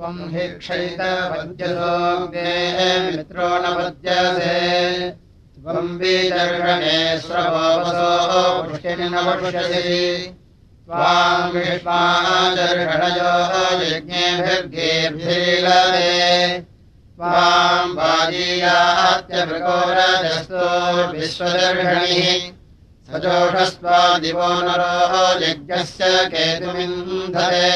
त्वम् हि क्षैतवद्यसोऽग्ने मित्रो न त्वम् बीजर्षणे पुष्टिनि न पश्यसि त्वाम् विष्मादर्षणयो यज्ञेभिर्गेभिरीलते त्वाम् वाजीयात्यमृगोरजस्तो विश्वदर्शणिः सजोषस्त्वादिवो नरो यज्ञस्य केतुमिन्धरे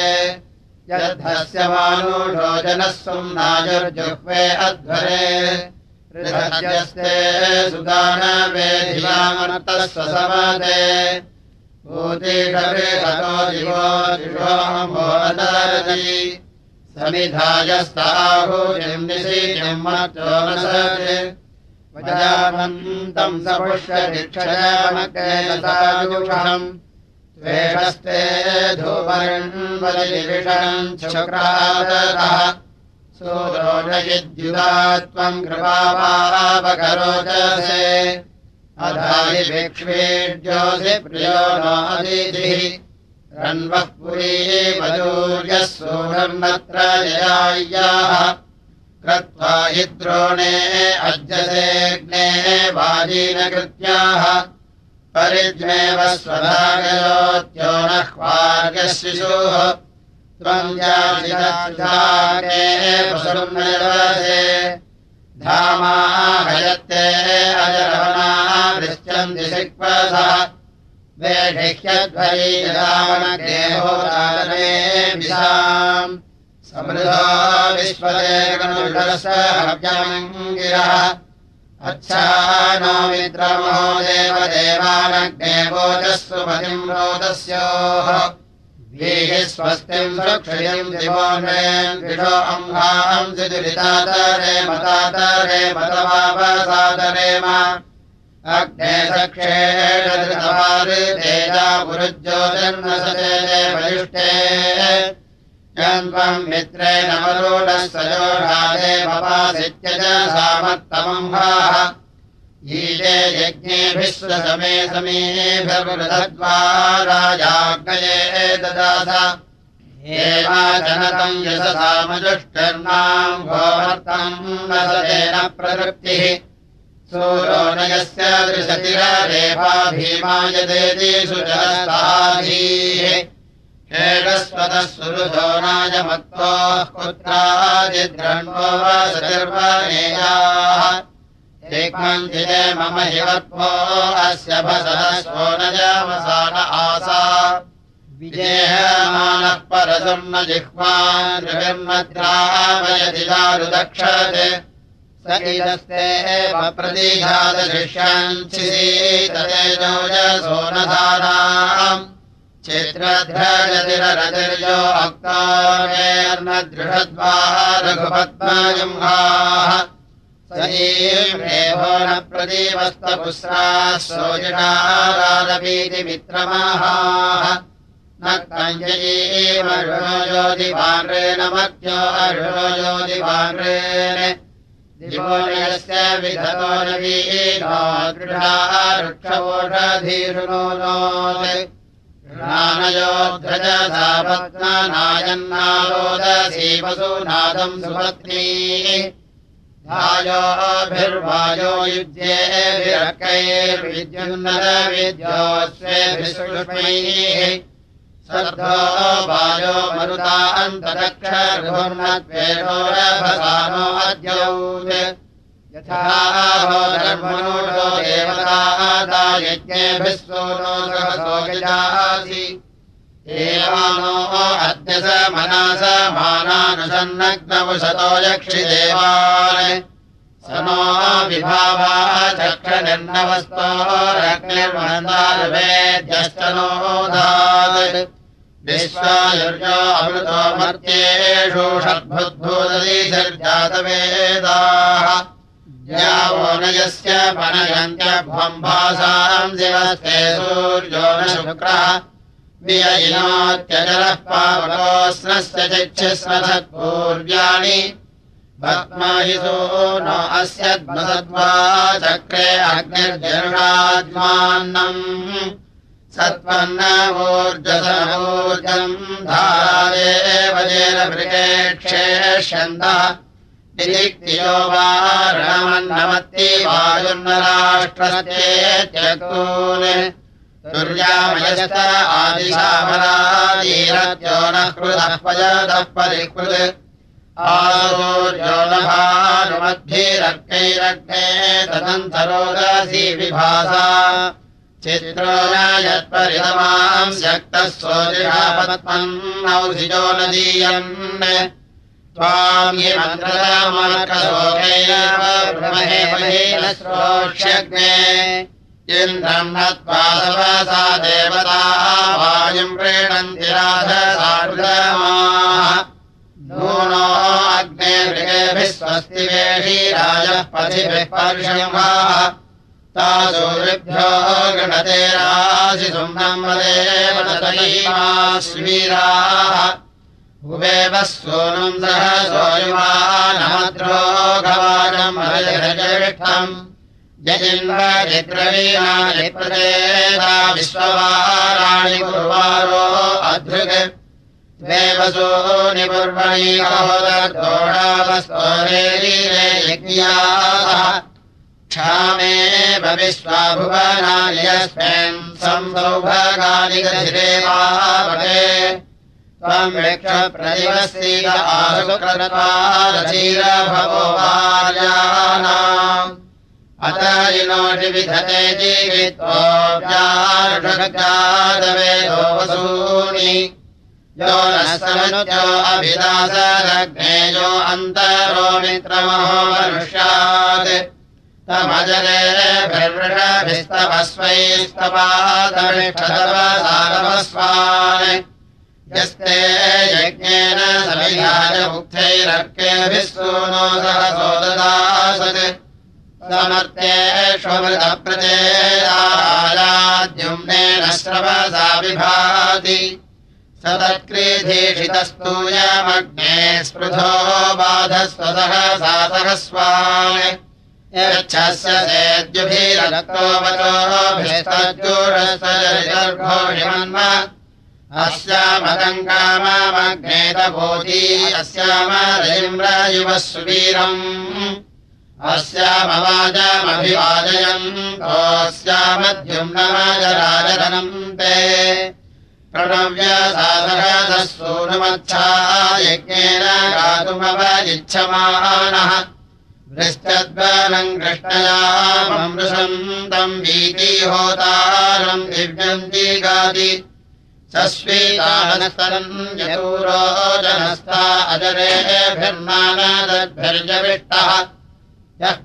यद्धस्य मानुषो जनः सुम्नाजुर्जुह्वे अध्वरे दिवो दिवोमोदरति समिधायस्ताहुजिम् निशीतिम् मर्चोनसति वजामन्तम् सपुष्यभिक्षयामकेलसायुषम् त्वेषस्ते धूपर्ण्वलिविषम् शुक्रादतः। सूरोजयिद्युदा त्वम् प्रियो नादितिः रन्वः पुरी वजूर्यः सूरन्नत्र जयाय्याः कृत्वा हि द्रोणे अज्यसेऽग्ने वाजीनकृत्याः परिज्ञेव स्वधागयोत्यो नह्वार्यः शिशुः त्वम् याजिदागे पशुर्निर्वसे धामाहयत्ते अजरवना शिक्वसः। वेढिह्यध्वरीरामणगेहोदाने विशाम् समृद्धो विश्वदेवनुषसहव्यमङ्गिरः अच्छानो मित्रमहो देवदेवानग्ने पतिम् रोदस्योः। स्वस्तिम् सुक्षयम् दिवोन्वयम् विषो अम्भांसि दुरितातरे मतातरे मतवापसादरेम अग्ने सक्षेण तेजा पुरुज्योतिर्नसते वरिष्ठे यन्त्वम् मित्रेण मरूढः सजोषादे पपासित्यज सामत्तमम्भाः ईशे यज्ञेभिः स्वसमे समेभिर्वृधद्वा राजाग्नये ददास एवाचनतम् यशसामजुष्टर्णाम् गोवर्तम् नसतेन प्रवृत्तिः। सूरो न यस्य दृशतिरेफा भीमायदेति सुजस्ताधीः षेडस्वतः सुरुधो नायमत्तोः पुत्रादिद्रण्वो सतिर्वनेयाः एकमञ्जिते मम हिवत्वो अस्य भसरस्वो न जामसान आसा। विजेहमानः परसुर्न जिह्वान् दारुदक्षते। स इदस्ते प्रतीघातशिष्याञ्चिसीततेजोजसो न धाराम् चित्रध्रजतिररतिर्यो अक्तामेर्न दृढद्वा रघुपद्माजम्हाः सजीवेभो न प्रदीवस्तपुस्राः सोजिषारादपीति मित्रमाहाः न कञ्जयीमरुणो ज्योतिभाण्ड्रेण मध्यो दिवोनयस्य विधतो न वीनो दृढाः वृक्षवोषधीरुणो नोत् नानयोध्वजसापत्नायन्नारोदसी वसूनादम् सुपत्नी। धायोभिर्वायो युज्येभिरकैर्विद्युन्नरविद्योस्वेभिः सद्धो वायो मरुतान्तदक्षर्भुर्नद्वेषोरभसानो अद्यौत् धर्मणो देवता यज्ञेभिः सोनो सहसो गजासि एवानो अद्य स मनस मानानुसन्नग्नवशतो यक्षिदेवान् स नो विभावा चक्षनिर्नवस्तोरग्निर्मन्दारवेद्यश्च नोदात् विश्वायुर्यो अमृतो मर्त्येषु षड्भुद्भूदति यावो न यस्य पनयन्त्यभ्वम्भासाम् दिवस्ते सूर्यो न अस्य चक्रे अग्निर्जरुणात्मानम् सत्त्वन्नवोर्जसनवोर्जम् धारेव जेन वृकेक्षेष्यन्तः निदिक्तियो वा रणमन्नमत्ति वायुर्नराष्ट्रस्येत्यक्तून् दुर्यामयस्त आदिशामरादीरत्यो नः कृतः पयतः परिकृत् आसूर्योनभानुमद्भिरग्नैरग्ने तदन्तरोदसी विभासा चित्रो न यत्परितमाम् शक्तः सोदिहापत्मन्नौषिजो नदीयन् त्वाम् हि इन्द्रम् नत्वा सा देवता वायुम् प्रीणन्ति राधसारुदमाः। नूनो अग्ने मृगेभिः स्वस्ति वेषीराजः पथिभिः पर्षमाः तासूरिभ्यो गणते राशि तदैमाश्वीराः सह सोयुवानमद्रो गवानम् हरिहृजविष्ठम् यजिन्वजिद्रवीणानि प्रदेता विश्ववाराणि कुर्वारो अधृग्। देवसो निपुर्वणि अहोदर्दोडावस्तोरेरीरे यज्ञाः। क्षामेव विश्वाभुवनायस्मिन् संसौभगानि गधिरेवावके त्वम् इनोषि विधते जीवित्वोऽव्यारुषगादवेदो वसूनि यो नः समनुजो अभिदासरग्नेयो अन्तरो मित्रमहो मनुष्यात्। तमजरेभिर्वृषभिस्तवस्वैस्तपादमिषदवसारवस्वान् यस्ते यज्ञेन समिधानमुक्थैरर्केभिः सूनो सहसो ददासत् समर्तेष्वमृतप्रचेदायाद्युम्नेन श्रवसा विभाति। स तत्क्रीधीषितस्तूयमग्ने स्पृधो बाधस्वसहसा सहस्वान्। यच्छस्य सेद्युभिरक्तोवतोभिस्तज्जूरस्य गर्भो काममग्नेतभूति अस्यामरजिम्रयुवः सुवीरम्। अस्यामवाजमभिवादयम् कोऽस्यामद्युम्नमाजराजनम् ते। प्रणव्यसाधः सूनुमच्छा यज्ञेन गातुमवजिच्छमानः वृश्चद्वनम् कृष्णयामृशन्तम् वीतिहोतारम् दिव्यन्ति गाति अजरेभिर्नानदद्भिर्जविष्टः। यः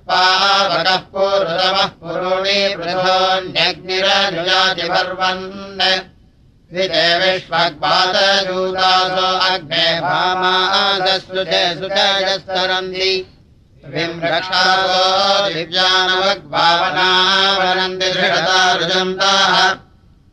पूर्वतमः पुरुणि पृथोऽन्यग्निरनुजातिपर्वन् विजय विश्वग्पादजूतासो अग्ने भामादस्सुचे सुचयस्तरन्ति। विम्रक्षासो दिव्यानवग्भावनावनन्ति दृढता रुजन्ताः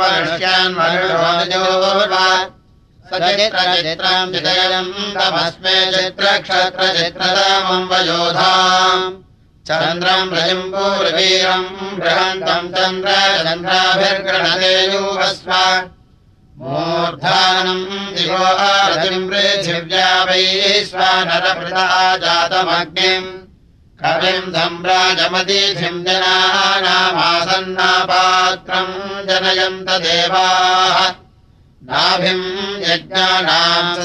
मनुष्यान् मनुषोजोर्वा सचित्रचित्रम् चितयम् तमस्मे चित्रक्षत्रचित्रतमम् वयोधाम्। चन्द्रम् रजम्बूर्वीरम् बृहन्तम् चन्द्र चन्द्राभिर्गृणते यूवस्व रजिम् पृथिव्या वैश्वानरभृता जातमग्निम्। कविम् सम्राजमदीधिम् जनानामासन्नापात्रम् जनयन्त देवाः। नाभिम् यज्ञानाम्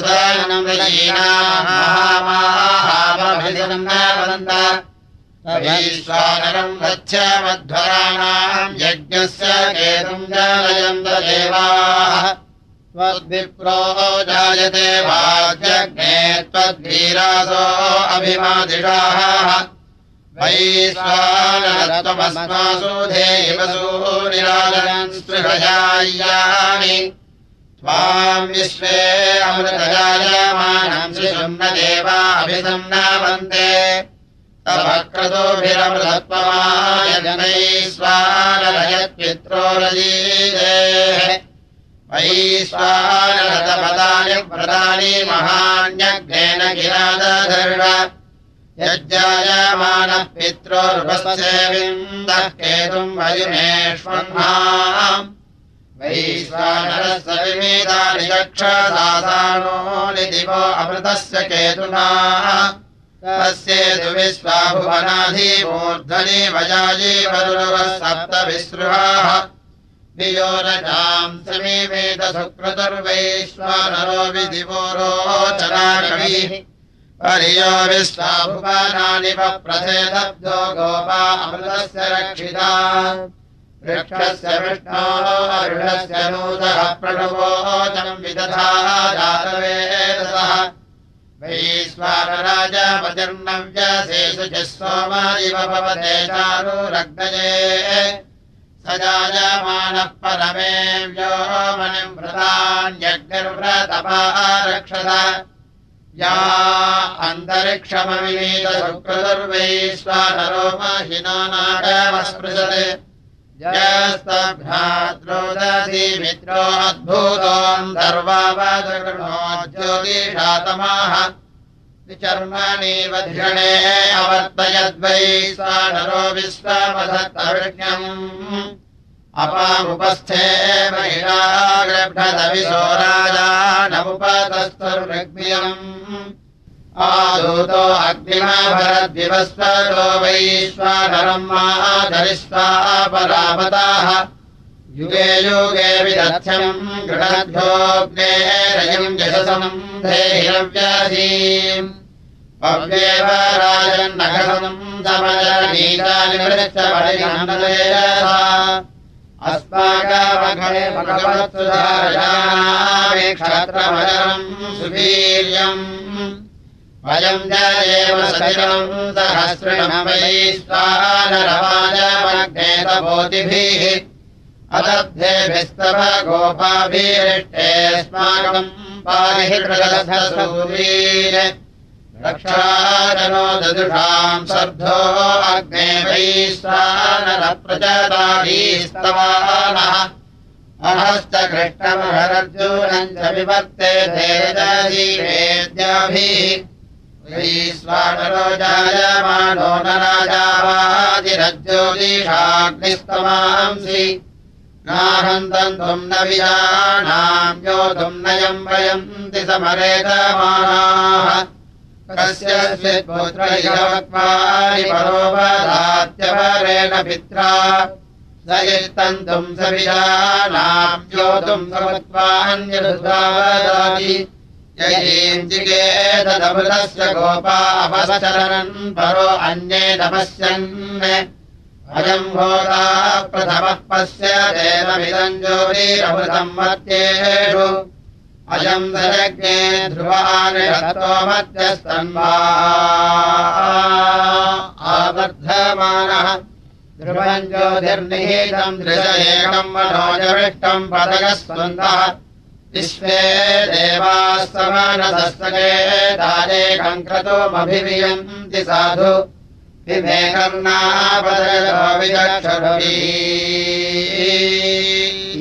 वदन्त ईश्वानरम् गच्छमध्वराणाम् यज्ञस्य केतुम् जानयन्त देवाः। त्वद्विप्रो जायते वाज्यग्ने त्वद्वीरासो अभिमादिषाः। वैश्वानरत्वमस्मासूधेयवसूनिराजनन् त्वाम् विश्वे अमृतजायमानम् तवक्रतोभिरमृतत्वमायजनैस्वानरयत्पित्रोरजीरे वैश्वानरतपदानि व्रतानि महान्यग्नेन गिरादधर्व। यज्जायमानः पित्रोर्वसेविन्दः केतुम् वयुमेष्वह्ना वैश्वानरस्य विमेतानि चक्षसानो निदिवो अमृतस्य केतुना तस्येतु विश्वाभुवनाधिमूर्धनि वजायी वरुरवः सप्त विसृहाः नियोरजाम् समीवेद सुकृतुर्वैश्वानरो विदिवो रोचनाकविः परियो विश्वाभुवनानि वप्रथेदब्धो गोपा अमृतस्य रक्षिता। वृक्षस्य विष्णोः ऋषस्य नूतः प्रणवोचम् विदधा जातवेदसः वैश्वानराजपतिर्नव्यसेषु च सोमा इव भवते चारुरग्नये स जायमानः परमेव्यो मनिम् व्रतान्यग्निर्व्रतपा रक्षत या अन्तरिक्षमविनीतसुकृतुर्वैश्वानरो महिनो नागमस्पृशते जस्तभ्राद्रोदधि मित्रो अद्भुतोऽन्तर्वावदृणो ज्योतिषातमाः विचर्मणि वध्यणे अवर्तयद्वै स्वानरो विश्वमधत्तवृण्यम् अपामुपस्थे महिलाग्रभ्रदविशोराजानमुपतस्तुर्ऋग्म्यम् आदूतो अग्निमाभरद्विवस्वरो वैश्वानरम् माधरिष्वा परामताः युगे युगे विदध्यम् गृणभ्योऽग्ने रयम् यशसनम् पव्येव राजन्नगरम् समजनीतानि वृक्षपरिगन्धलेरसा अस्माकमघरे भगवत्सुधारयामेक्षत्रमजरम् सुवीर्यम्। वयम् जयेव सतिरम् सहस्रिणम् वैश्वानरवाजमग्नेतभूतिभिः अदब्धेभिस्तव गोपाभिरिष्टेऽस्माकम् पाहि कृतसूरीर रक्षाजनो ददुषाम् सर्धो अग्ने अहश्च कृष्णमहरर्जुनम् च विवर्ते धेरजीवेद्याभिः वैश्वानरो जायमानो न राजावादिरज्योतिषाग्निस्तमांसि नाहन्तम् त्वम् न विजानाम् योधुम् नयम् वयन्ति समरेतमानाः कस्य पुत्रैरवक्वानि परोपदात्यपरेण पित्रा। स यस्तन्तुम् स विजानाम् योधुम् समत्वान्यदुधावदाति ययीम् जिगेतदमृतस्य गोपा अपसचरन् परो अन्ये तपस्यन् अयम् भोगा प्रथमः पश्य देवमिदम् ज्योतिरमृतम् मत्येषु अयम् रतो मध्यस्तन्वा। आवर्धमानः। ध्रुवम् ज्योतिर्निहितम् दृश एकम् मनोजविष्टम् पदगस्वन्दः विश्वे देवाः समानदस्तके दारेकम् क्रतोमभिवियन्ति साधु। विभे कर्णापदयो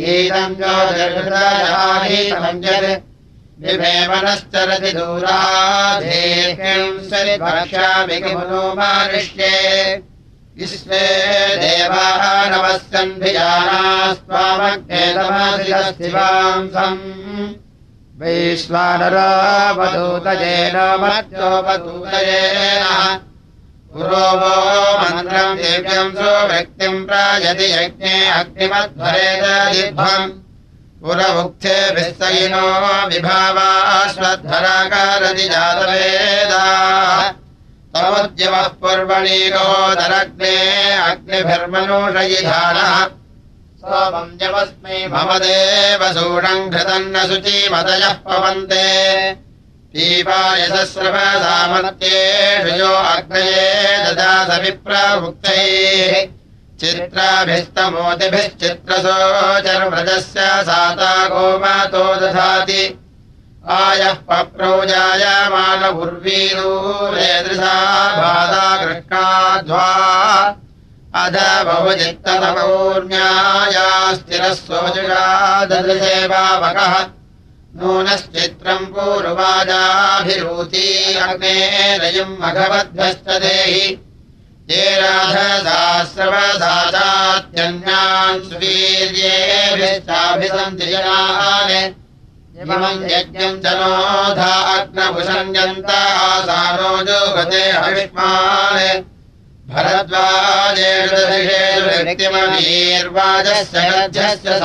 विचक्षुरवीदम् ज्योतिर्हृदयाहीतमञ्जत् विभे मनश्चरति दूराधेह्यम् सरिभक्ष्यामि किमुनो मारिष्ये विश्वे देवाः नवस्सन्धिजानास्त्वामग्नेतमधिरस्तिवांसम् वैश्वानरावधूतयेन मत्योपधूतयेन पुरो वो मन्त्रम् दिव्यम् सुव्यक्तिम् प्रायति यज्ञे अग्निमध्वरेतदिध्वम् पुर उक्थे विस्तयिनो विभावाश्वध्वराकारति जातवेदाः। तमुद्यमः पूर्वणीकोदरग्ने अग्निभिर्मनोषयिधानः सोमम् जमस्मै मम देव सूडम् घृतम् न शुचीमदयः पवन्ते दीपायसस्रवसामत्येषु यो अग्नये ददासविप्रभुक्तैः चित्राभिस्तमोतिभिश्चित्रसोचर्व्रजस्य साता गोमातो दधाति। आयः पप्रौजाय मानपुर्वीरूरेदृशा बाधा कृष्णाध्वा अध बहुचित्तमौर्ण्याया स्थिरः सोजुषा ददृशेवावकः नूनश्चित्रम् पूर्वाजाभिरूती अग्नेरयम् मघवद्भ्यश्च देहि। ये राधसास्रवसाचात्यन्यान् सुवीर्येभिश्चाभिसन्ति जनान्। इमम् यज्ञम् च नोधा अग्नभुषण्यन्त आसानो जोगते हविष्मान्। भरद्वाजेषु व्यक्तिमवीर्वाजस्य गध्यस्य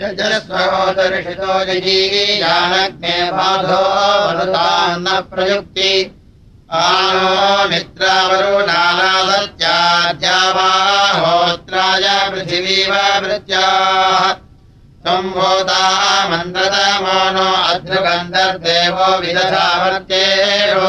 यजस्वोदर्शितो जयीयानग्ने बाधो वरुतान्न प्रयुक्ति। आनो मित्रावरुणानादत्याद्या वा होत्राय पृथिवीव वृत्याः त्वम् होता मन्त्रतमानो अद्रुगन्धर्देवो विदधावर्त्येषु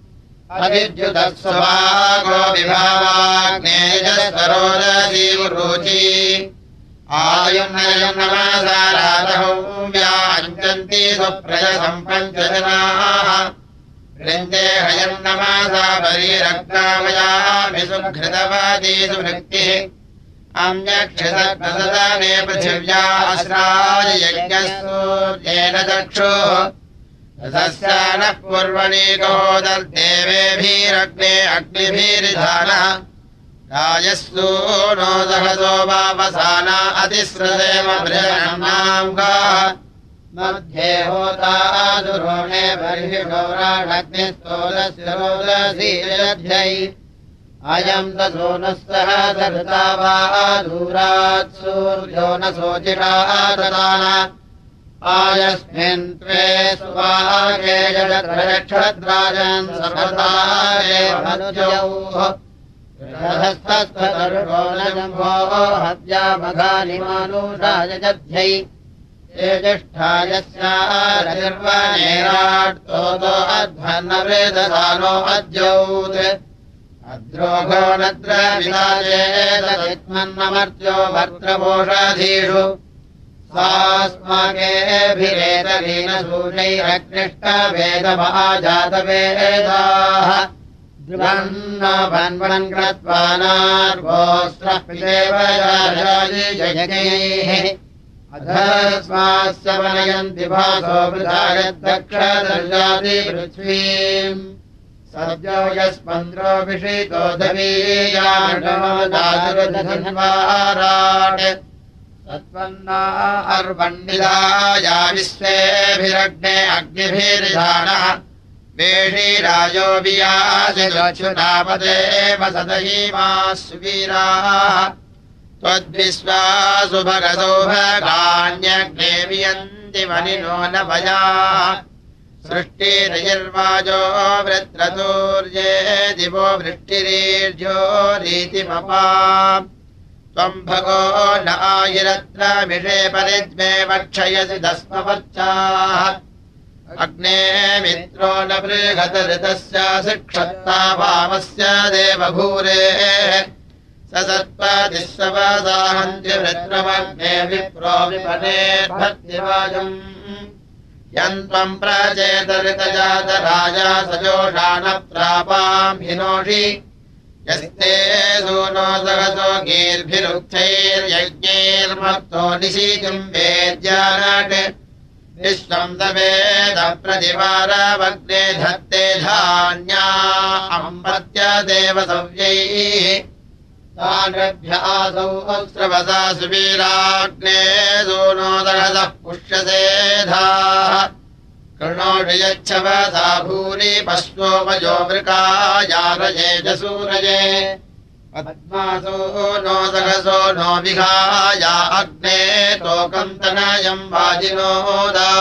अविद्युतस्वभागो विभावाग्नेजसरोदीवरुचि आयुर्नयम् नमासाराधौम्याञ्चन्ति सुप्रजसम्पञ्चजनाः। वृन्दे हयम् नमासा परीरग्नामयामि सुघृतवादी सुभृक्तिः। अन्यक्षसदने पृथिव्याश्राय यज्ञसूर्येण चक्षुः। तस्य नः पूर्वणीकोदर्देवेभिरग्ने अग्निभिरिधानः राजस्तु नो सहसो वावसाना अतिस्रदेव बृहन्नाङ्गाः मध्ये होता दुरोणे बर्हि गौराणग्निस्तोलस्य रोदसीरध्यै अयम् दशो नः सह दर्ता वा दूरात् सूर्यो न शोचिषा ददान आयस्मिन् जगत्रयक्षद्राजन् सर्वतारेवनुजौः रहस्तस्तरुणजम्भो हत्यामघानिमानुषायजध्यै ज्येष्ठायस्यारनिर्वनेराट्तो अध्वन्नवेदसानो अद्यौत् अद्रोघो नद्र विराजेतमर्त्यो भद्रपोषाधीषु स्वास्माकेऽभिरेतलीनसूर्यैरक्लिष्टवेदमहाजातवेदाः ध्रुवन् कृत्वा नार्गोऽस्रदेव जयैः अधस्मास्य वनयन्ति भासो वृथायद्दक्षदर्जाति पृथ्वीम् सद्यो यस्पन्द्रो विषितो धवीयाटमदातुरधन्वाराट् सत्त्वन्ना अर्वण्डिलाया विश्वेभिरग्ने अग्निभिर्धानः वेषीराजो वियासिरच्युतापदे वसदहीमा सुवीराः त्वद्विश्वासु भगतो भगान्यग्ने वियन्ति मनिनो न भया सृष्टिरयर्वाजो वृत्रतूर्ये दिवो वृष्टिरीर्यो रीतिमपा त्वम् भगो न आयिरत्र विषे परिद्मे वक्षयसि दस्मवच्चाः अग्ने मित्रो न बृहत ऋतस्य शिक्षत्ता वामस्य देवभूरे। स सत्त्वदिस्सवसाहन्ति वृत्रमग्ने विप्रो विपनेर्भक्तिवाजम् यन्त्वम् प्रचेतरितजातराजा सजोषा न प्रापाम् हिनोषि यस्ते सूनो सहसो गीर्भिरुक्थैर्यज्ञैर्मत्तो निशीतिम् वेद्यानाट् विश्वम् दवेद प्रतिवारवग्ने धत्ते धान्या अम्बत्य देवसव्यैः तानभ्यासौ अस्रवसा सुवीराग्ने सूनो दहसः पुष्यसेधाः कृणोषि यच्छवसा भूरि पश्वोपयो मृकायारये पद्मासो नो सहसो नो विहाया अग्ने तोकम् तनयम् वाजिनोदा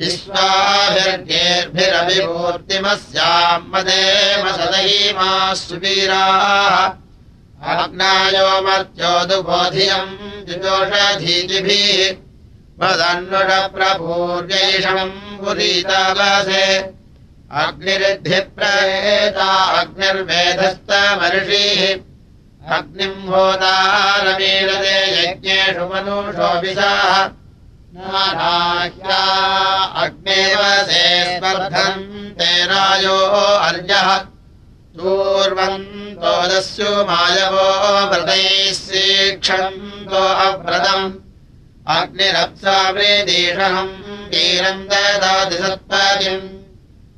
विश्वाभिर्गेर्भिरभिभूर्तिमस्याम् मदेम सदैमा सुवीराः अग्नायो मर्त्योदुबोधियम् जुजोषधीतिभिः वदन्नुषप्रभूर्यैषम् पुरीतावासे अग्निरिद्धिप्रेता अग्निर्वेदस्तमर्षिः अग्निम् होतारमीलते यज्ञेषु मनुषोऽभिषाः। नाराह्या अग्नेवसे स्पर्धम् ते रायो अर्यः। पूर्वन्तोदस्यो मायवो व्रतैः शीक्षन्तो अव्रतम् अग्निरप्सावृदीषहम् वीरम् ददाति सत्पदिम्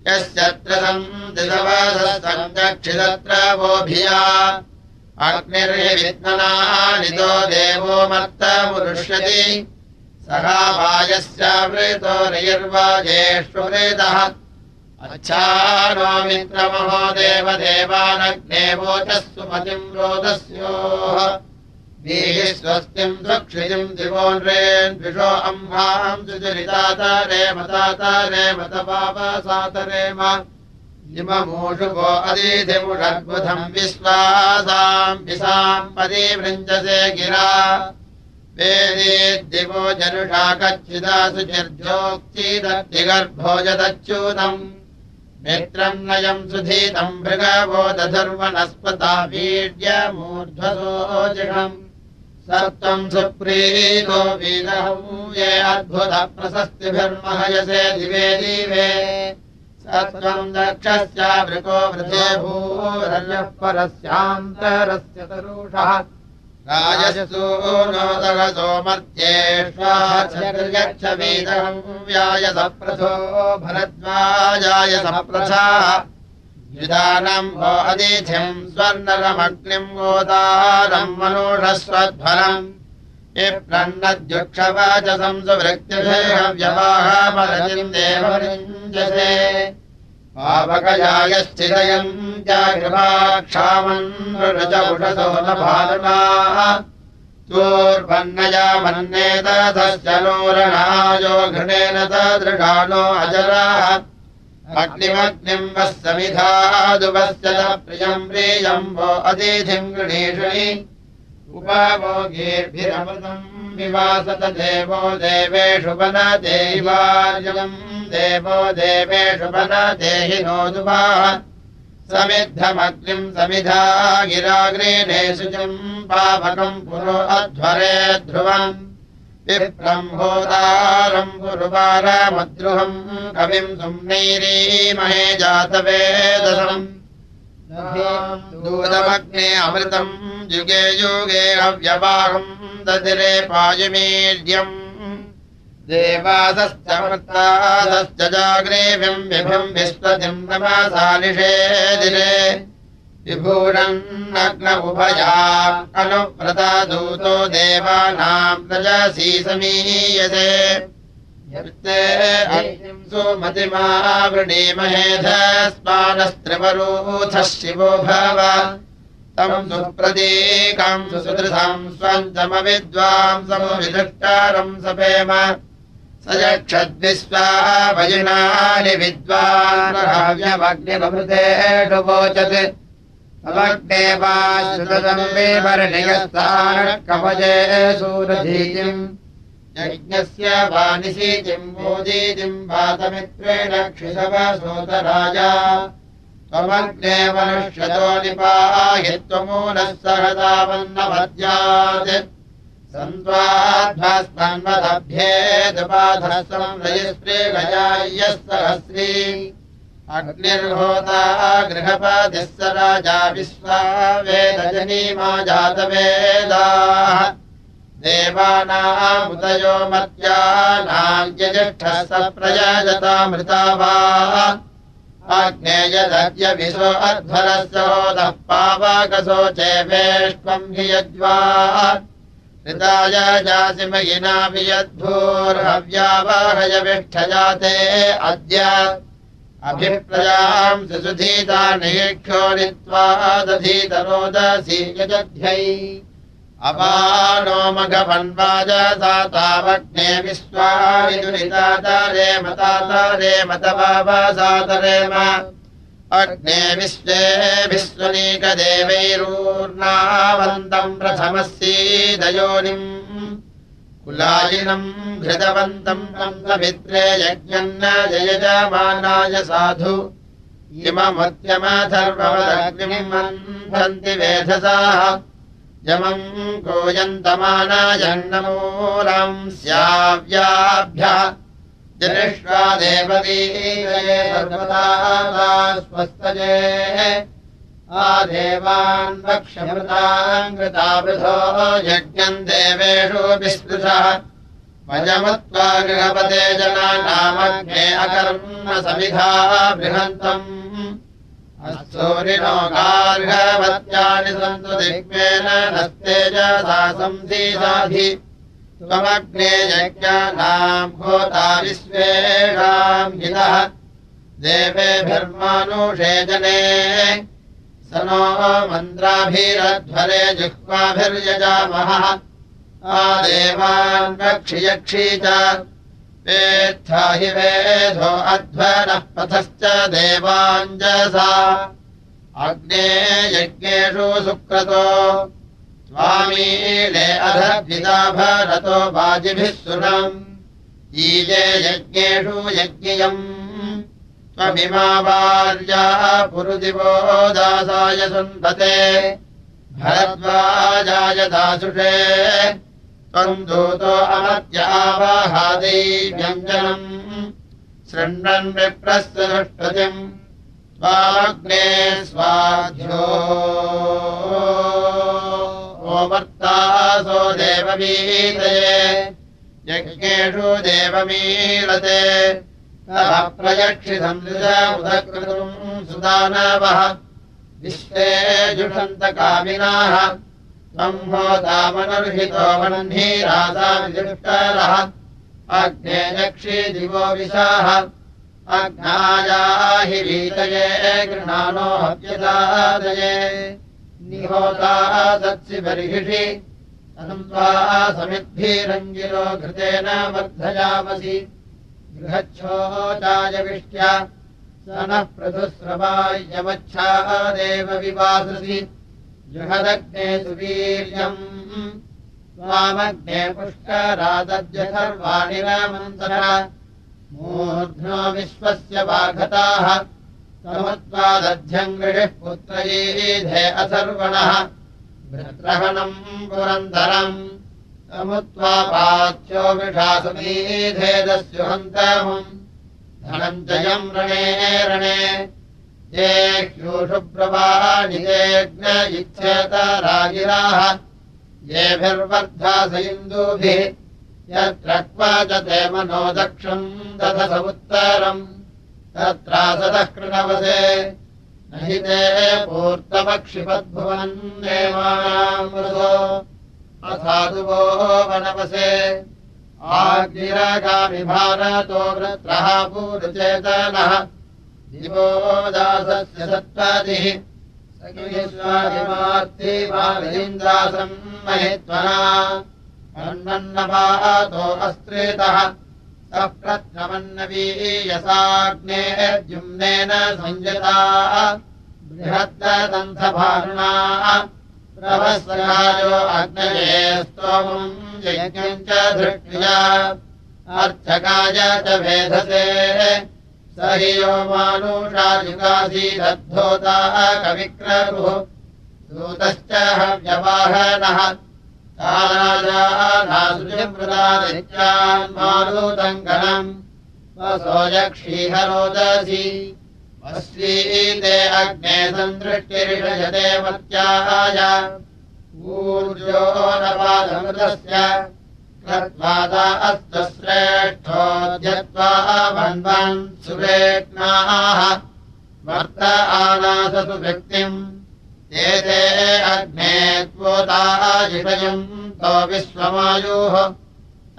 यश्चत्र सन्दिशवसम् दक्षितत्र वोभिया अग्निर्हि विद्मनानितो देवो मर्तमुरुष्यति सखावायस्यावृतो निर्वाजेष्वृतः अच्छा नो मित्रमहो देवदेवानग्ने सुमतिम् रोदस्योः स्वस्तिम् सुक्षितिम् दिवो नृन्द्विषो अम्भाम् सुचरितातरे मतातरे मतपापसातरेम इममूषुको अदीधिमुषद्बुधम् विश्वासाम् विसाम् परिवृञ्जसे गिरा। वेदे दिवो जनुषा कच्चिदासु निर्जोक्तिदग्निगर्भोजदच्यूतम् मित्रम् नयम् सुधीतम् भृगवो दधर्वनस्पता वीर्यमूर्ध्वसोजिषम् सत्त्वम् सुप्रीतो वीरहम् ये अद्भुतप्रशस्तिभिर्महयसे दिवे दिवे। सत्त्वम् दक्षस्यावृको वृथे भूरल्यः परस्यान्तरस्य तरुषः। राजसो नोदगसो मर्त्येष्वागच्छ वीदहम् व्यायसप्रथो भरद्वाजाय सप्रथाः युदानम् वो अतिथिम् स्वर्णरमग्निम् गोदारम् देवरिञ्जसे पावकजायश्चिदयम् जागृभाक्षामन्नृजपुषसो न भालनाः चोर्वन्नया मन्नेतस्य नोरणायो घृणेन तदृढानो अजराः अग्निमग्निम् वः समिधादुवस्य न प्रियम् प्रियम् वो अतिथिम् गृणीषणि। उपभोगीर्भिरमृतम् विवासत देवो देवेषु वनदेवार्यम् देवो देवेषु वनदेहि नोदुवा समिद्धमग्निम् समिधा गिराग्रेणे शुचम् पावकम् पुरो अध्वरे ध्रुवम् विप्रम्भोदारम् पुरुवारमद्रुहम् कविम् सुम्नैरीमहे जातवेदसम् दूतमग्ने अमृतम् युगे युगे अव्यवाहम् दधिरे पायुमीर्यम् देवादश्च मृतादश्च जाग्रेव्यम् विभम् विश्वतिम् नमसानिषेदिरे विभूरन्नग्न उभया अनुव्रता दूतो देवानाम् प्रजासी समीयते सुमतिमावृणीमहेधस्मानस्त्रिवरूथः शिवो भव। तम् सुप्रतीकाम् सुसुदृशाम् स्वन्तमविद्वाम् समविदृष्टारम् सपेम स यक्षद्विश्वा भजनानि वोचत् समग्ने वा श्रुतदम्बेवर्णियस्तानकवजे सूरधीतिम्। यज्ञस्य वानिशीतिम् मोदीतिम् वातमित्रेण क्षिषवसोतराजा त्वमग्ने मनुष्यतो निपाहि त्वमूलः सहतावन्नमद्यात् सन्त्वाध्वस्मन्वदभ्येदुपाधस्तम् रयस्प्रेगजाय्यः सहस्री अग्निर्होता गृहपतिः राजा विश्वा वेदजनीमा जातवेदाः। देवानामुदयो मत्यानाम् यजिष्ठः स प्रयजतामृता वा विशो अध्वरस्य होदः पावकसो चेवेष्वम् हि यज्वा। हृदाय जासिमयिनापि यद्भूर्हव्यावाहयविष्ठजाते अद्य अभिप्रजाम् सुधीता निरीक्षो नीत्वा दधीतरोदसी यजध्यै अपानो मघवन्वाजसा तावग्ने विश्वारिदुरितातरे मतातरे मतवासातरेम अग्ने विश्वे विश्वनीकदेवैरूर्णावन्तम् प्रथमस्यीदयोनिम् कुलायिनम् घृतवन्तम् पन्तमित्रे यज्ञम् न जयजमानाय साधु। मन्थन्ति वेधसाः। यमम् कूयन्तमानायन्नमूलम् स्याव्याभ्यः। जनिष्वा सर्वदा स्वस्तजे आदेवान् वक्षमृताङ्कृतावृथो यज्ञम् देवेषु विस्पृशः वजमत्वा गृहपते जनानामग्ने अकर्म समिधा बृहन्तम्। अस्तूरिणो गार्हवत्यानि सन्तु दिग्मेन नस्तेजसा संसीसाधि त्वमग्ने यज्ञानाम् भूता विश्वेषाम् हितः। देवेभिर्मानुषे जने स नो मन्द्राभिरध्वरे जिह्वाभिर्यजामः आदेवान् रक्षियक्षी च। वेत्था हि वेधो अध्वरः पथश्च देवाञ्जसा अग्ने यज्ञेषु सुक्रतो। स्वामीले अधभिदा भरतो वाजिभिः सुरम्। ईजे यज्ञेषु यज्ञियम् त्वमिमावार्या पुरुदिवो दासाय सुन्वते भरद्वाजाय दासुषे। त्वम् दूतो अमत्यावाहादै व्यञ्जनम्। शृण्वन् दुष्पतिम् स्वाग्ने स्वाध्यो। ओमर्तासो देवमीतये यज्ञेषु देवमीलते प्रयक्षितम् उदकृतम् सुदानवः। विश्वे जुषन्तकामिनाः त्वम् होतामनर्हितो वह्नीरासाविदुष्करः अग्ने यक्षि दिवो विशाः। अग्नाया हि वीतये गृह्णानो हव्यदादये। निहोता सत्सि बर्हिषि। अनन्त्वा समिद्भिरञ्जिरो घृतेन वर्धयामसि गृहच्छोचायविष्ट्या स नः जृहदग्ने सुवीर्यम्। स्वामग्ने पुष्करादद्य मूर्ध्नो विश्वस्य वाघताः। समुत्पादध्यम् गृहिः पुत्रैधे अथर्वणः भृत्रहणम् पुरन्दरम् समुत्वा पाथ्यो विषासमीधेदस्युहन्तमम् धनञ्जयम् रणे रणे। ये ह्यूषुप्रवाणिजेऽग्न इच्छेतरागिराः येभिर्वर्धा स इन्दुभिः। यत्र क्वाचते मनो दक्षम् दध समुत्तरम् तत्रासदः कृणवसे। न हि ते पूर्तमक्षिपद्भुवन् देवानामृतो असाधुवो वनवसे आग्निरागामि भारतो वृत्रः पूर्चेतनः दिवो दासस्य सत्त्वादिः सखिमार्थिमालिन्द्रासम् महित्वना। अन्नन्नपातो अस्त्रेतः। सः द्युम्नेन संयता बृहद्दन्तभारुणा प्रभस्वराजो अग्नये स्तोमम् यज्ञम् च धृष्ट्या अर्थकाय च भेधसे स हि यो मानुषायुगासीदद्धोताः कविक्रतुः। दूतश्च हव्यवाहनः। मारुतम् गणम् अग्ने ऊर्जो नपादमृतस्य। कृत्वादा अस्तु श्रेष्ठोऽध्यत्वा वन्वन् सुरेक्नाः वर्त आनासतु व्यक्तिम्। एते अग्ने त्वोताजिषयम् तो विश्वमायुः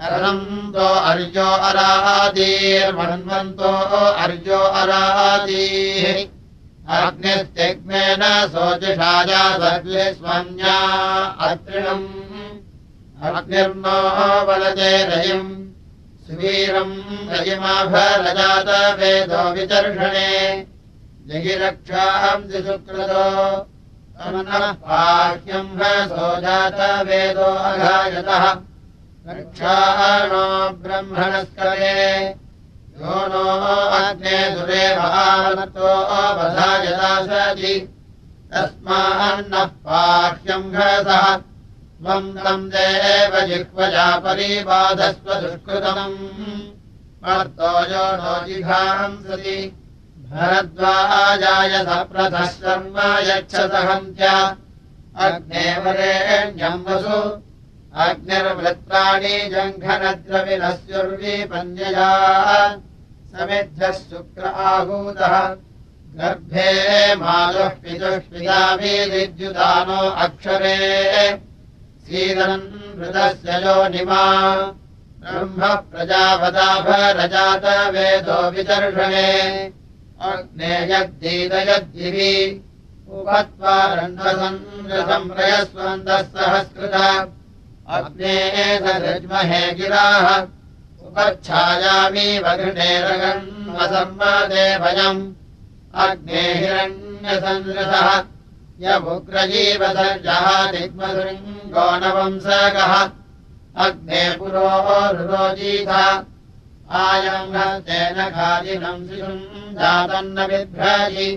अरन्तो अर्यो अरादीर्मन्वन्तो अर्यो अरादीः अग्निस्तिग्मेन सोचिषाया सर्वेष्वन्या अत्रिणम्। अग्निर्नो बलते रयिम्। सुवीरम् रयिमाभरजात वेदो विचर्षणे। जगिरक्षाम् दिशुक्रतो पाह्यम् जात वेदो अघायतः रक्षाणो ब्रह्मणस्करे यो नो अग्ने दुरे महानतो अवधायता सति तस्मान्नः पाह्यम् घसः। त्वम् तम् देव जिह्वजा परिबाधस्व दुष्कृतम्। मर्तो यो नो जिघांसति भरद्वाजाय सप्रथः शर्म यच्छसहन्त्य। अग्ने वरेण्यम् वसु अग्निर्वृत्राणि जङ्घनद्रविनस्युर्विपन्यया समिद्धः शुक्र आहूतः। गर्भे मातुः पितुः पिताभिद्युदानो अक्षरे। सीदनम् मृतस्य यो निमा। ब्रह्म प्रजापदाभरजात वेदो विदर्शने अग्नेयद्दीदयद्दिवि उपत्वा रण्डसंरसंप्रयस्वन्तः सहस्कृत वघृणेरगन्मसम्मदे भयम्। अग्ने यमुग्रजीवसर्जः दिग्मसृङ्गो नवंसकः। अग्ने पुरोरुरोजीथ आयम् हस्तेन खादिनम् शिशुम् जातन्न बिभ्राजि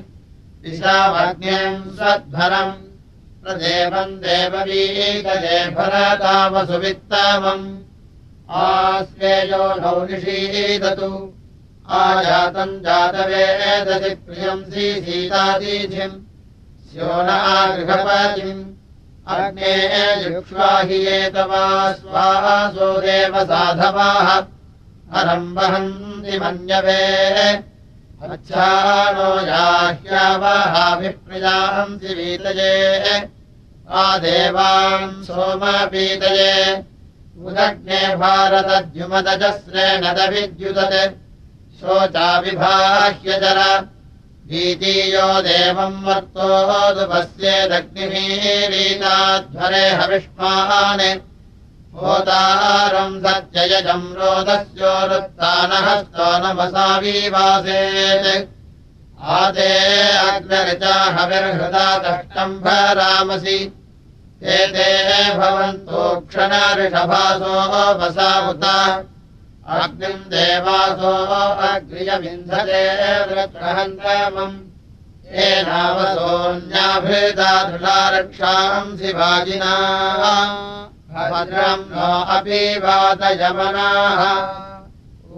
दिशामग्न्यम् सद्भरम् प्रदेवम् देववीकजे भरतामसुवित्तमम् आस्वेजो नौ निषीदतु आजातम् जातवेदसि प्रियम् सीतादीधिम् स्योनागृहपतिम् अग्ने जुक्ष्वाहि एतवा स्वासो देव साधवाः। हरम् वहन्ति मन्यवे। अच्छानो याह्यावहाभिप्रियान्ति वीतये आदेवान् सोमपीतये। उदग्ने भारतद्युमदजस्रेण दविद्युदत्। शोचाविभाह्यजर। भीतीयो देवम् वर्तोदुपस्येदग्निमीरीताध्वरे हविष्मान्। होतारम् सत्ययजम् रोदस्योरुत्तानहस्तो नमसावीवासेत् आदे अग्नरिचा हविर्हृदा दष्टम् भरामसि। ते ते भवन्तो क्षणऋषभासो वसावुत। अग्निम् देवासो येनावसोऽन्याभृता दृढा रक्षांसि वाजिना भद्रम् नो अपि वातयमनाः ओ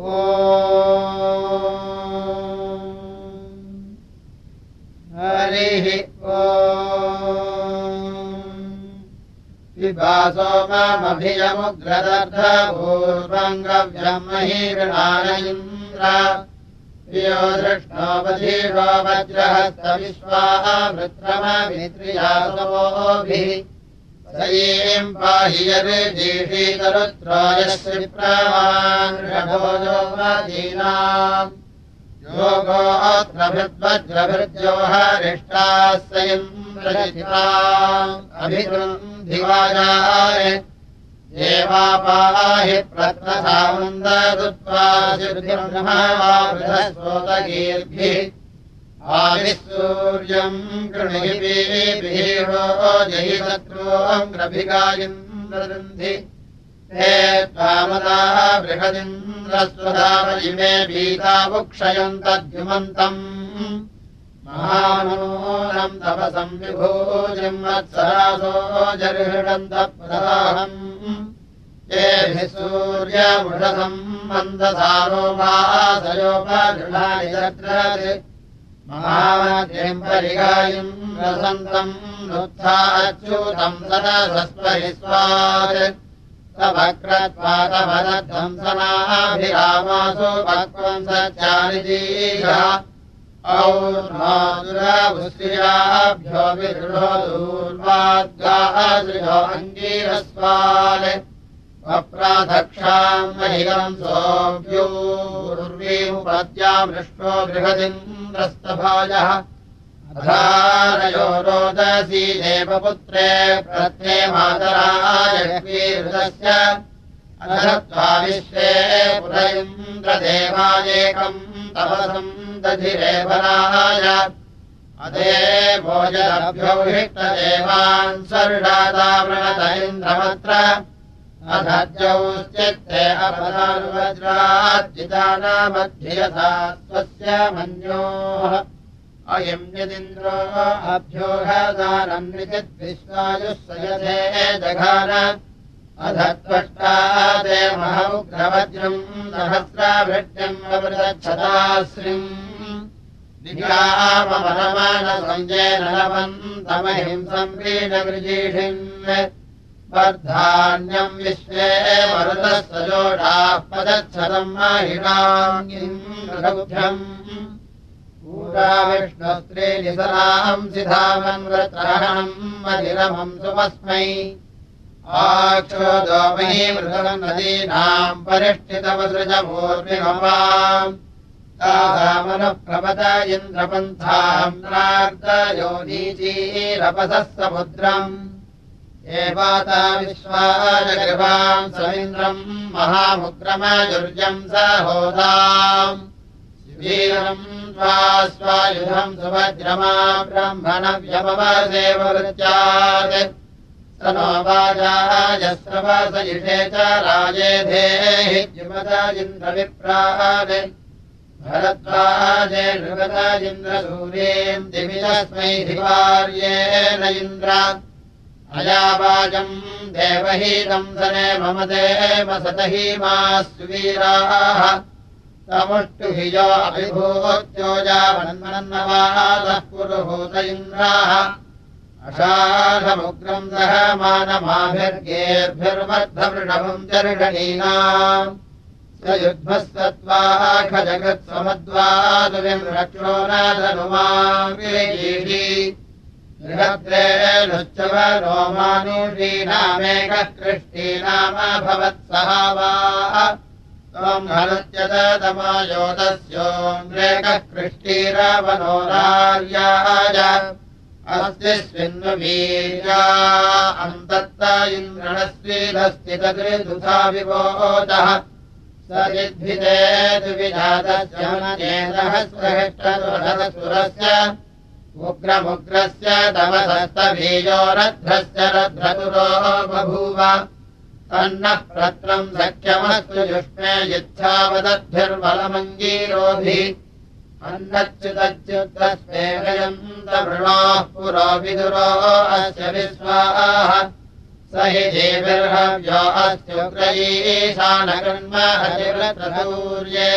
हरिः ओ विभासो मामभियमुग्रदर्धपूर्वङ्गव्यमहि गृणानयिन्द्र यो दृष्णोपधीषो वज्रहस्तविश्वाः वृत्रमभित्रियासवोभिः सयीम् पाहि यर्जीषीतरुत्रोयस्य प्रमान् अभिवृन्धिवाजाय देवापाहि प्रत्नसामन्ददुत्वासिर्भिर्महावावृधस्वोतगीर्भिः आविसूर्यम् कृणिभिः जहि शत्रूङ्ग्रभिगायिन्द्रन्धि हे त्वामदाः बृहदिन्द्रस्वधामजिमे भीतावुक्षयम् तद्युमन्तम् महानूनम् तपसम् विभूजिम् वत्सरासो जर्हृणन्तप्रदाहम् येभिः सूर्यमुषसम् मन्दसारो वासयोपगृहाणि जग्रत्। महामद्यम् परिगायम् रसन्तम् नुत्थाच्यूतम् सदसस्परि स्वात् तवक्रत्वातवदध्वंसनाभिरामासु पक्वम् सत्यानि जीः और्मादुराभुश्रियाभ्यो विदृढो दूर्वाद्गादृशो अङ्गीरस्वान् अप्राधक्षाम् महिलम् सोऽभ्यूर्वीमुपद्यामृष्टो बृहदिन्द्रस्तभाजः रोदसी देवपुत्रे प्रत्ये मातरायवीरुदस्य अधत्वा विश्वे पुर तपसम् दधिरेवराय अदे इन्द्रमत्र अधज्यौश्चित्ते अपदानुवज्राज्जितानामध्ययथा स्वस्य मन्योः अयम् यदिन्द्रो अभ्योगादानम् विचिद्विश्वायुः सयधे जघान अधत्वष्टा ते महौग्रवज्रम् सहस्राभृत्यम् अवृतच्छताश्रिम् निगामवनमानसञ्जयन लवन्तमहिंसम् वीणवृजीषिन् वर्धान्यम् विश्वे मरुतः सजोषाः माहिणाङ्गिम् सुमस्मै। आक्षोदोमही मृगम् नदीनाम् परिष्ठितवसृजभूर्मिमवाम् तासामनुप्रपद इन्द्रपन्थाम् प्रार्दयो नीचीरपसः समुद्रम् एवाता विश्वाजगृहाम् समिन्द्रम् महामुग्रमजुर्यम् स होदाम् वीरम् त्वा स्वायुधम् सुभद्रमा ब्रह्मणव्यमवसेवृत्यात् स नो वाजायस्रवसयिषे च राजेधेहि इन्द्रविप्रान् भरद्वाजे नृगताजिन्द्रसूर्येम् दिवितस्मै धिवार्येण इन्द्र। अयावाजम् देवहीतम् सने मम देव सतहीमा सुवीराः अभिभूत्योजावन्मनन्नवादः पुरुभूत इन्द्राः अषाढमुग्रम् दह मानमाभिर्गेर्भिर्मद्धवृषभम् चर्षणीनाम् स सत्त्वाखजगत्समद्वादुविम् रक्षो नादनुमाङ्गीषी बृहद्रेणुश्चव रोमानुषीनामेकः कृष्टीनामभवत्सहा वा त्वम् हरत्यतमायोदस्योऽङ्ग्रेकः कृष्टीरवनोरार्याय अस्ति स्विन्वीर्या अन्तत्त इन्द्रणस्वीदस्थितकृदुधा विबोधः स यद्भिते द्विजातस्य सहस्रहेष्टसुरस्य उग्रमुग्रस्य तमसस्तबीजो रध्रस्य रध्रतुरो बभूव तन्नः प्रत्रम् सख्यमस्तु युष्मे पुरो विदुरो अस्य विश्वाः। स हि जीविर्हव्यो अस्त्युग्रयीशानकर्म हरिव्रतसूर्ये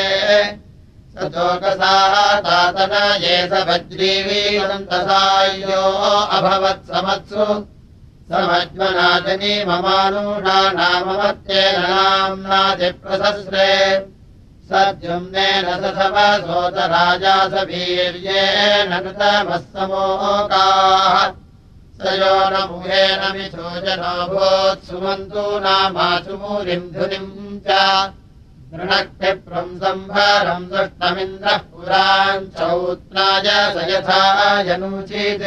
स चोकसाः तातन ये स वज्रीवीरन्तसाय्यो अभवत् समत्सु समज्वनाजनी ममानुषा नाममत्येन नाम्नादिप्रसस्रे सद्युम्नेन स स वीर्येण कृतमः समोकाः स यो न मुहेन विशोचनो भूत्सुमन्तु नामासुमूलिम् धुनिम् च। दृणक्षिप्रम् सम्भारम् दुष्टमिन्द्रः पुरान् चौत्राय स यथा यनूचित्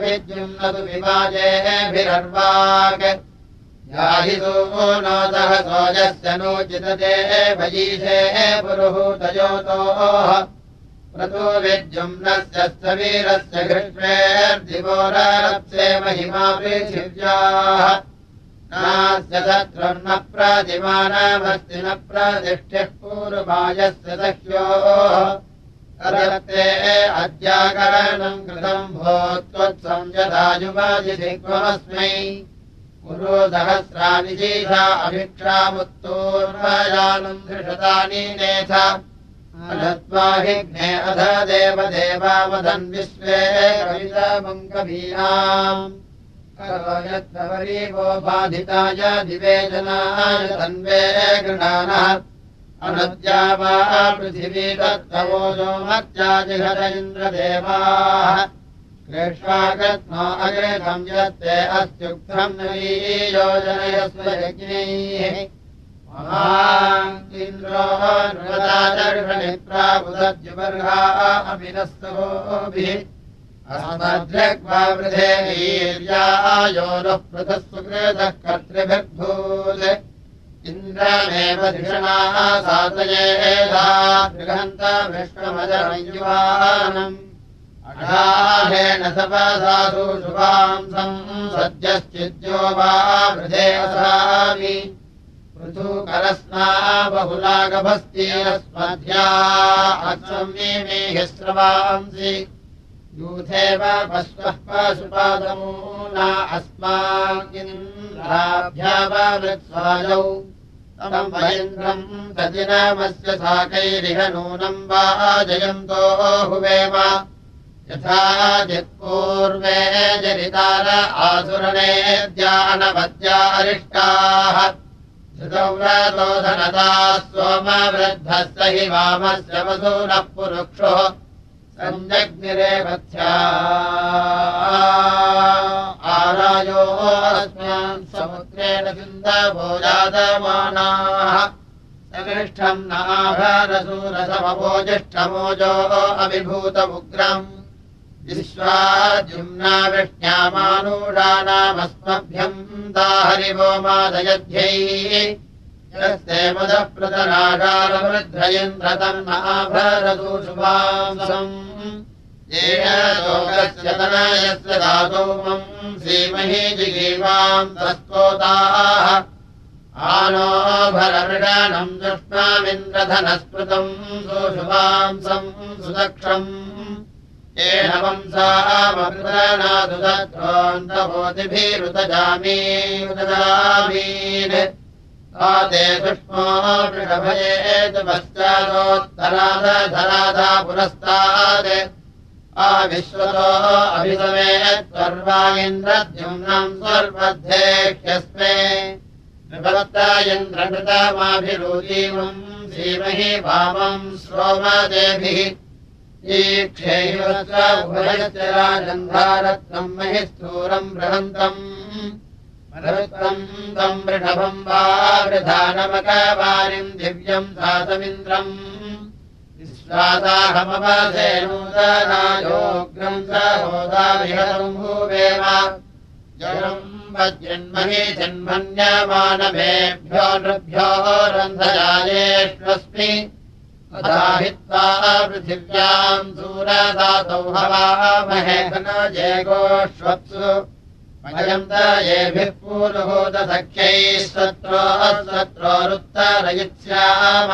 विद्युम्नतु विवाजेभिरर्वाक् याहि नो दः सोजस्य नोचितते भजीषे पुरुहूतयोतोः प्रतो विद्युम्नस्य वीरस्य घृष्वेर्दिवोरप्से महिमा पृथिव्याः। नास्य शत्रुर्न प्रतिमानमस्ति न प्रतिष्ठिः पूर्वायस्य सख्योः करते अद्याकरणम् कृतम् भो त्वत्संयदायुवाजिस्मै पुरो सहस्राणि अधत्वाहिग्ने अध देवदेवावधन् विश्वे कवितामङ्कवीनाम् यत्तवरीवो बाधिताय दिवेजनाय तन्वे गृणानः अनद्या वा पृथिवी तत्तवोजो मत्याजिहर इन्द्रदेवाः। कृष्वागत्नो अग्रेधम् यत्ते अस्त्युक्तम् नवीयोजनयस्व यज्ञैः। इन्द्रो नृपदाचर्षणिप्राबुदद्युबर्हा अमिनस्तोभिः अस्मद्रग्वा वृधे वीर्यायो नः सुकृतः कर्तृभिर्भूत् इन्द्रमेव धिषणाः विश्वमजयुवानम् अढाहेण सपसाधु शुभांसम् सद्यश्चिद्यो वा वृधे असामि पृथुकरस्ना बहुलागभस्तीरस्मध्या अस्रम्येमेहिस्रवांसि यूथेव पश्वः पशुपादमूना अस्माकिन्द्राभ्यावृत्स्वायौ तम् वयन्द्रम् सदिनमस्य साकैरिह नूनम् वा जयन्तो हुवेम यथा जित्पूर्वे जरितार आसुरणेद्यानवद्या अरिष्टाः। धृतव्रतोधनता सोमवृद्धस्य हि वामस्य वसूनः पुरुक्षो सञ्जग्निरेवत्या। आरायो अस्मान् समुद्रेण सिन्धभोजादमानाः। सकृष्ठम् नाभरसूरसमभोजिष्ठमोजो अभिभूतमुग्रम्। विश्वाद्युम्ना वृष्ण्यामानूषाणामस्मभ्यम् दाहरिवो मादयध्यैः यस्ते मुदप्रतनागारवृद्धयन्द्रतम् नाभरसूषुवांसम् येन तनयस्य धातोमम् श्रीमहि जिगीवाम् तस्तोताः आनो भरमृगानम् दुष्णामिन्द्रधनस्पृतम् सुशुभांसम् सुदक्षम्। येन वंसामग्रनादुदत्रोऽन्तभोतिभिरुदजामीरुदजामीन् ते सुष्मो वृषभयेतु पश्चादोत्तराधराधा पुरस्तात्। आविश्वतो अभिसमेत्वर्वा इन्द्रद्युम्नम् स्वर्वद्धेह्यस्मे इन्द्रनृतमाभिरूजीवम् श्रीमहि वामम् श्रोमदेभिः ईक्षेयुभयस्य राजन्धारत्नम् महि स्थूरम् बृहन्तम् मरुत्वम् तम् वृषभम् वा वृधानमकवारिम् दिव्यम् सातमिन्द्रम् विश्वासाहमवसे नूतनायोग्रम् स होदाविहतम् भूवेम जलम् वज्रन्महि जन्मन्यमानमेभ्यो नृभ्यो रन्धजायेष्वस्मि अदाहित्वा पृथिव्याम् सूरदातौ हवामहे जेगोष्वत्सु वयम् येभिः पूर्वभूतसख्यैः सत्रो सत्रोरुत्तरयिष्याम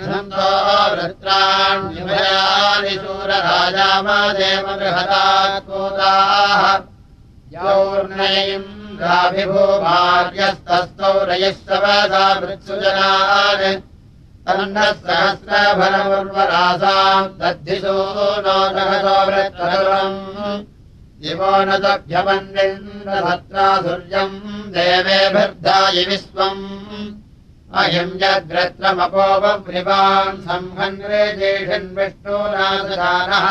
घृन्तो वृत्राण्यभयानि शूरराजामदेव बृहदात्मोदाः यौर्नयिम् राभिभूमार्यस्तस्थौ रयिष्यवसा वृत्सुजनान् तन्नः सहस्रफलमुर्वरासाम् दद्धिसो नो जगतो वृत्तरम् दिवो न तभ्यमन्विन्द्रभत्रा सूर्यम् देवेभिर्धाय विश्वम् अयम् यद्रत्रमपोपवृवान् संहन्वे जेषन् विष्णोरासदानः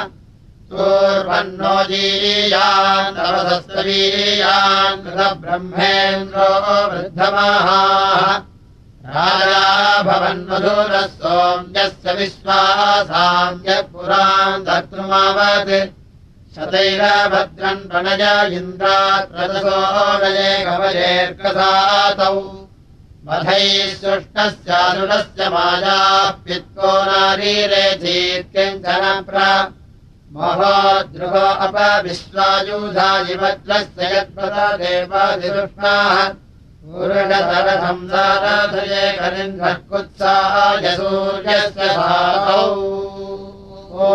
पूर्वन्नो जीयान् तवसस्तवीयान् कृतब्रह्मेन्द्रो वृद्धमाहाः। राजा भवन्मधुरः सोम्यस्य विश्वासाम्यः पुरान् धर्तृमावत् शतैरभद्रन् प्रणय इन्द्रात्रदसोदये कवयेर्कसातौ वधैः सुष्णस्यानुरस्य मायाप्युत्को नारीरे चीत्यञ्चन प्र। महोद्रुहो अपविश्वायुधाजिवज्रस्य यत्पदा देवादिदुष्णाः पूर्णतरसंसाराधये कलिन्धः कुत्साय सूर्यस्य भातौ ॐ ओ